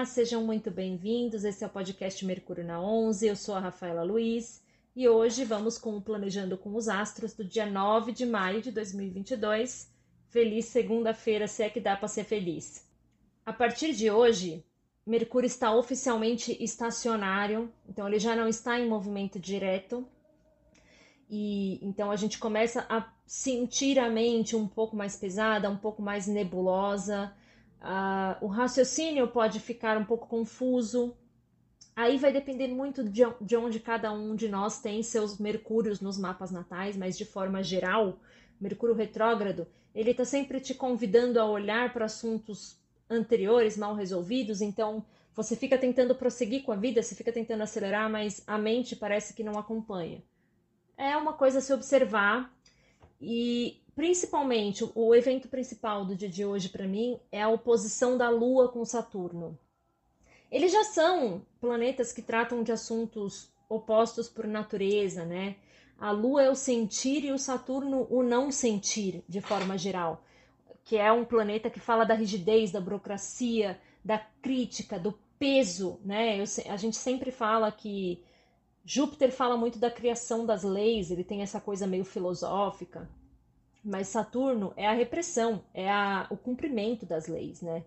Olá, sejam muito bem-vindos. Esse é o podcast Mercúrio na 11. Eu sou a Rafaela Luiz e hoje vamos com o Planejando com os Astros do dia 9 de maio de 2022. Feliz segunda-feira, se é que dá para ser feliz. A partir de hoje, Mercúrio está oficialmente estacionário, então ele já não está em movimento direto. E então a gente começa a sentir a mente um pouco mais pesada, um pouco mais nebulosa Uh, o raciocínio pode ficar um pouco confuso. Aí vai depender muito de, de onde cada um de nós tem seus Mercúrios nos mapas natais, mas de forma geral, Mercúrio retrógrado, ele está sempre te convidando a olhar para assuntos anteriores mal resolvidos, então você fica tentando prosseguir com a vida, você fica tentando acelerar, mas a mente parece que não acompanha. É uma coisa a se observar e principalmente o evento principal do dia de hoje para mim é a oposição da Lua com Saturno. Eles já são planetas que tratam de assuntos opostos por natureza, né? A Lua é o sentir e o Saturno o não sentir, de forma geral, que é um planeta que fala da rigidez, da burocracia, da crítica, do peso, né? Eu, a gente sempre fala que Júpiter fala muito da criação das leis, ele tem essa coisa meio filosófica. Mas Saturno é a repressão, é a, o cumprimento das leis, né?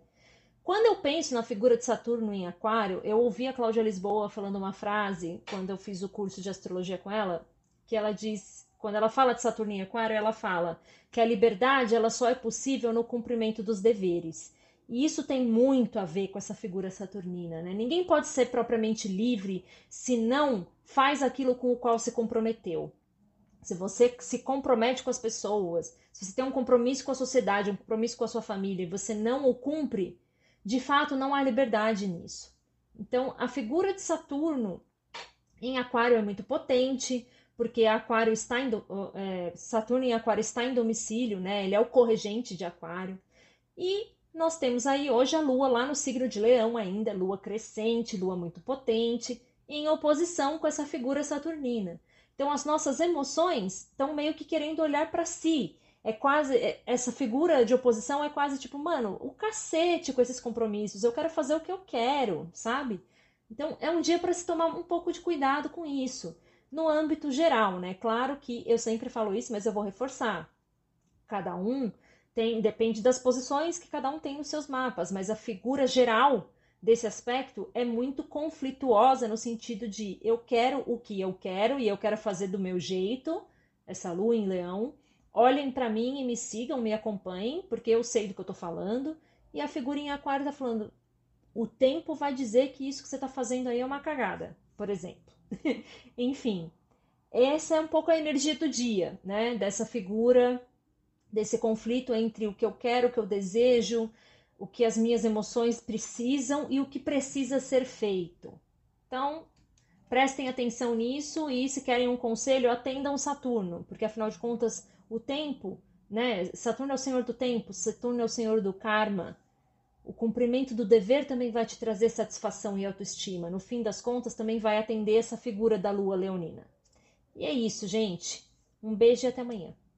Quando eu penso na figura de Saturno em Aquário, eu ouvi a Cláudia Lisboa falando uma frase quando eu fiz o curso de astrologia com ela, que ela diz, quando ela fala de Saturno em Aquário, ela fala que a liberdade ela só é possível no cumprimento dos deveres. E isso tem muito a ver com essa figura saturnina, né? Ninguém pode ser propriamente livre se não faz aquilo com o qual se comprometeu se você se compromete com as pessoas, se você tem um compromisso com a sociedade, um compromisso com a sua família e você não o cumpre, de fato não há liberdade nisso. Então, a figura de Saturno em Aquário é muito potente, porque Aquário está em, é, Saturno em Aquário está em domicílio, né? Ele é o corregente de Aquário. E nós temos aí hoje a Lua lá no signo de Leão ainda, Lua crescente, Lua muito potente, em oposição com essa figura saturnina. Então, as nossas emoções estão meio que querendo olhar para si. É quase. É, essa figura de oposição é quase tipo, mano, o cacete com esses compromissos. Eu quero fazer o que eu quero, sabe? Então, é um dia para se tomar um pouco de cuidado com isso. No âmbito geral, né? Claro que eu sempre falo isso, mas eu vou reforçar. Cada um tem, depende das posições que cada um tem nos seus mapas, mas a figura geral desse aspecto é muito conflituosa no sentido de eu quero o que eu quero e eu quero fazer do meu jeito, essa lua em leão. Olhem para mim e me sigam, me acompanhem, porque eu sei do que eu tô falando. E a figurinha em aquário tá falando: o tempo vai dizer que isso que você tá fazendo aí é uma cagada, por exemplo. Enfim, essa é um pouco a energia do dia, né? Dessa figura, desse conflito entre o que eu quero, o que eu desejo, o que as minhas emoções precisam e o que precisa ser feito. Então, prestem atenção nisso e se querem um conselho, atendam Saturno, porque afinal de contas, o tempo, né? Saturno é o senhor do tempo, Saturno é o senhor do karma. O cumprimento do dever também vai te trazer satisfação e autoestima. No fim das contas, também vai atender essa figura da lua leonina. E é isso, gente. Um beijo e até amanhã.